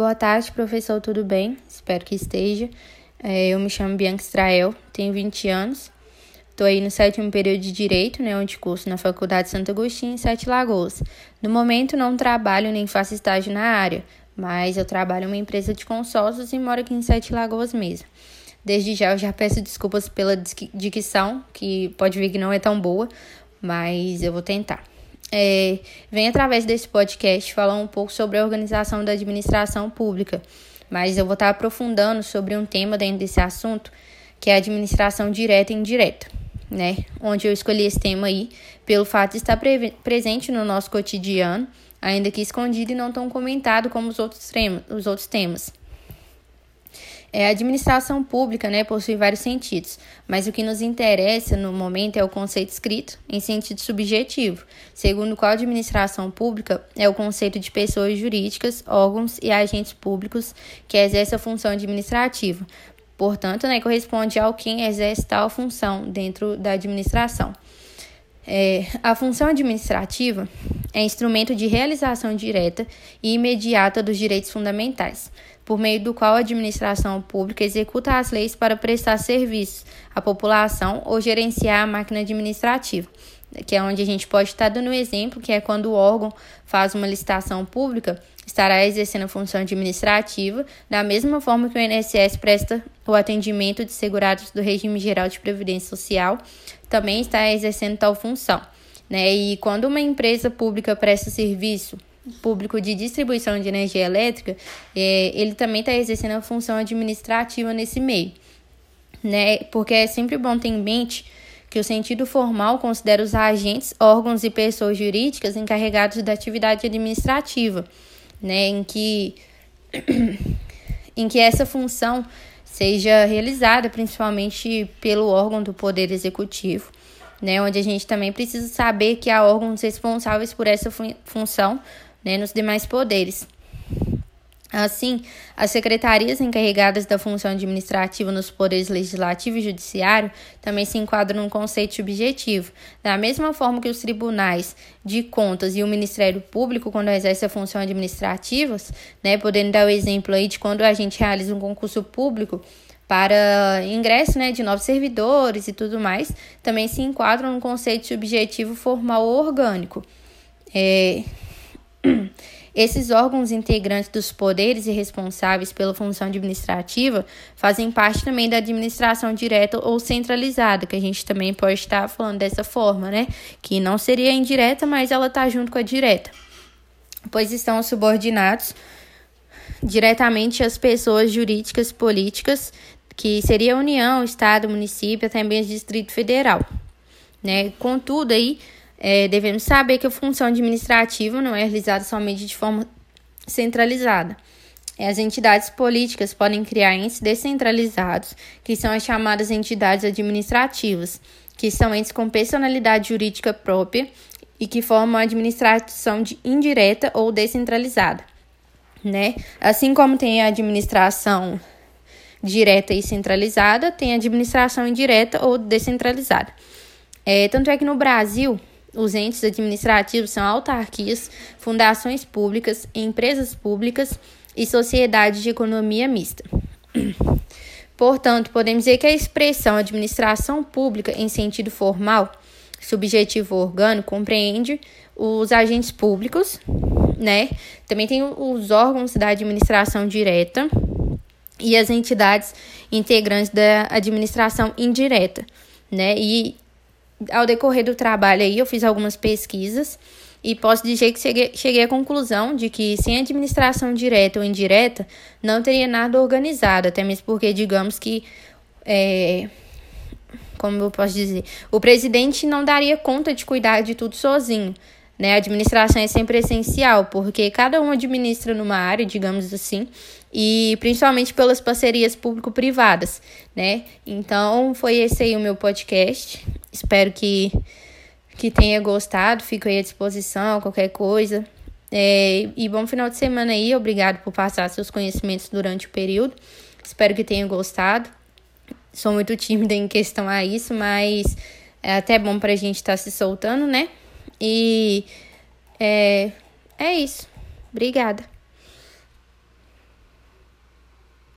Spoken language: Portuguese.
Boa tarde, professor, tudo bem? Espero que esteja. É, eu me chamo Bianca Israel, tenho 20 anos. Estou aí no sétimo período de Direito, né, onde curso na Faculdade Santo Agostinho, em Sete Lagoas. No momento, não trabalho nem faço estágio na área, mas eu trabalho em uma empresa de consórcios e moro aqui em Sete Lagoas mesmo. Desde já, eu já peço desculpas pela dicção, que pode ver que não é tão boa, mas eu vou tentar é, vem através desse podcast falar um pouco sobre a organização da administração pública, mas eu vou estar aprofundando sobre um tema dentro desse assunto, que é a administração direta e indireta, né? Onde eu escolhi esse tema aí pelo fato de estar pre presente no nosso cotidiano, ainda que escondido e não tão comentado como os outros, os outros temas. É, a administração pública né, possui vários sentidos, mas o que nos interessa no momento é o conceito escrito em sentido subjetivo, segundo o qual a administração pública é o conceito de pessoas jurídicas, órgãos e agentes públicos que exercem a função administrativa. Portanto, né, corresponde ao quem exerce tal função dentro da administração. É, a função administrativa é instrumento de realização direta e imediata dos direitos fundamentais por meio do qual a administração pública executa as leis para prestar serviços à população ou gerenciar a máquina administrativa, que é onde a gente pode estar dando um exemplo, que é quando o órgão faz uma licitação pública, estará exercendo a função administrativa, da mesma forma que o INSS presta o atendimento de segurados do regime geral de previdência social, também está exercendo tal função. Né? E quando uma empresa pública presta serviço público de distribuição de energia elétrica, é, ele também está exercendo a função administrativa nesse meio, né? Porque é sempre bom ter em mente que o sentido formal considera os agentes, órgãos e pessoas jurídicas encarregados da atividade administrativa, né? Em que, em que essa função seja realizada principalmente pelo órgão do Poder Executivo, né? Onde a gente também precisa saber que há órgãos responsáveis por essa fun função né, nos demais poderes. Assim, as secretarias encarregadas da função administrativa nos poderes legislativo e judiciário também se enquadram num conceito subjetivo. Da mesma forma que os tribunais de contas e o Ministério Público, quando exerce a função administrativa, né, podendo dar o exemplo aí de quando a gente realiza um concurso público para ingresso né, de novos servidores e tudo mais, também se enquadram num conceito subjetivo formal ou orgânico. É, esses órgãos integrantes dos poderes e responsáveis pela função administrativa fazem parte também da administração direta ou centralizada, que a gente também pode estar falando dessa forma, né? Que não seria indireta, mas ela está junto com a direta, pois estão subordinados diretamente às pessoas jurídicas políticas, que seria a União, Estado, município, até mesmo Distrito Federal, né? Contudo, aí é, devemos saber que a função administrativa não é realizada somente de forma centralizada. As entidades políticas podem criar entes descentralizados, que são as chamadas entidades administrativas, que são entes com personalidade jurídica própria e que formam a administração indireta ou descentralizada. Né? Assim como tem a administração direta e centralizada, tem administração indireta ou descentralizada. É, tanto é que no Brasil, os entes administrativos são autarquias, fundações públicas, empresas públicas e sociedades de economia mista. Portanto, podemos dizer que a expressão administração pública em sentido formal, subjetivo orgânico, compreende os agentes públicos, né? Também tem os órgãos da administração direta e as entidades integrantes da administração indireta, né? E ao decorrer do trabalho aí, eu fiz algumas pesquisas e posso dizer que cheguei, cheguei à conclusão de que sem administração direta ou indireta, não teria nada organizado, até mesmo porque, digamos que, é, como eu posso dizer, o presidente não daria conta de cuidar de tudo sozinho. Né? A administração é sempre essencial, porque cada um administra numa área, digamos assim, e principalmente pelas parcerias público-privadas, né? Então, foi esse aí o meu podcast. Espero que, que tenha gostado. Fico aí à disposição, qualquer coisa. É, e bom final de semana aí. Obrigado por passar seus conhecimentos durante o período. Espero que tenha gostado. Sou muito tímida em questão a isso, mas é até bom pra gente estar tá se soltando, né? E é, é isso. Obrigada.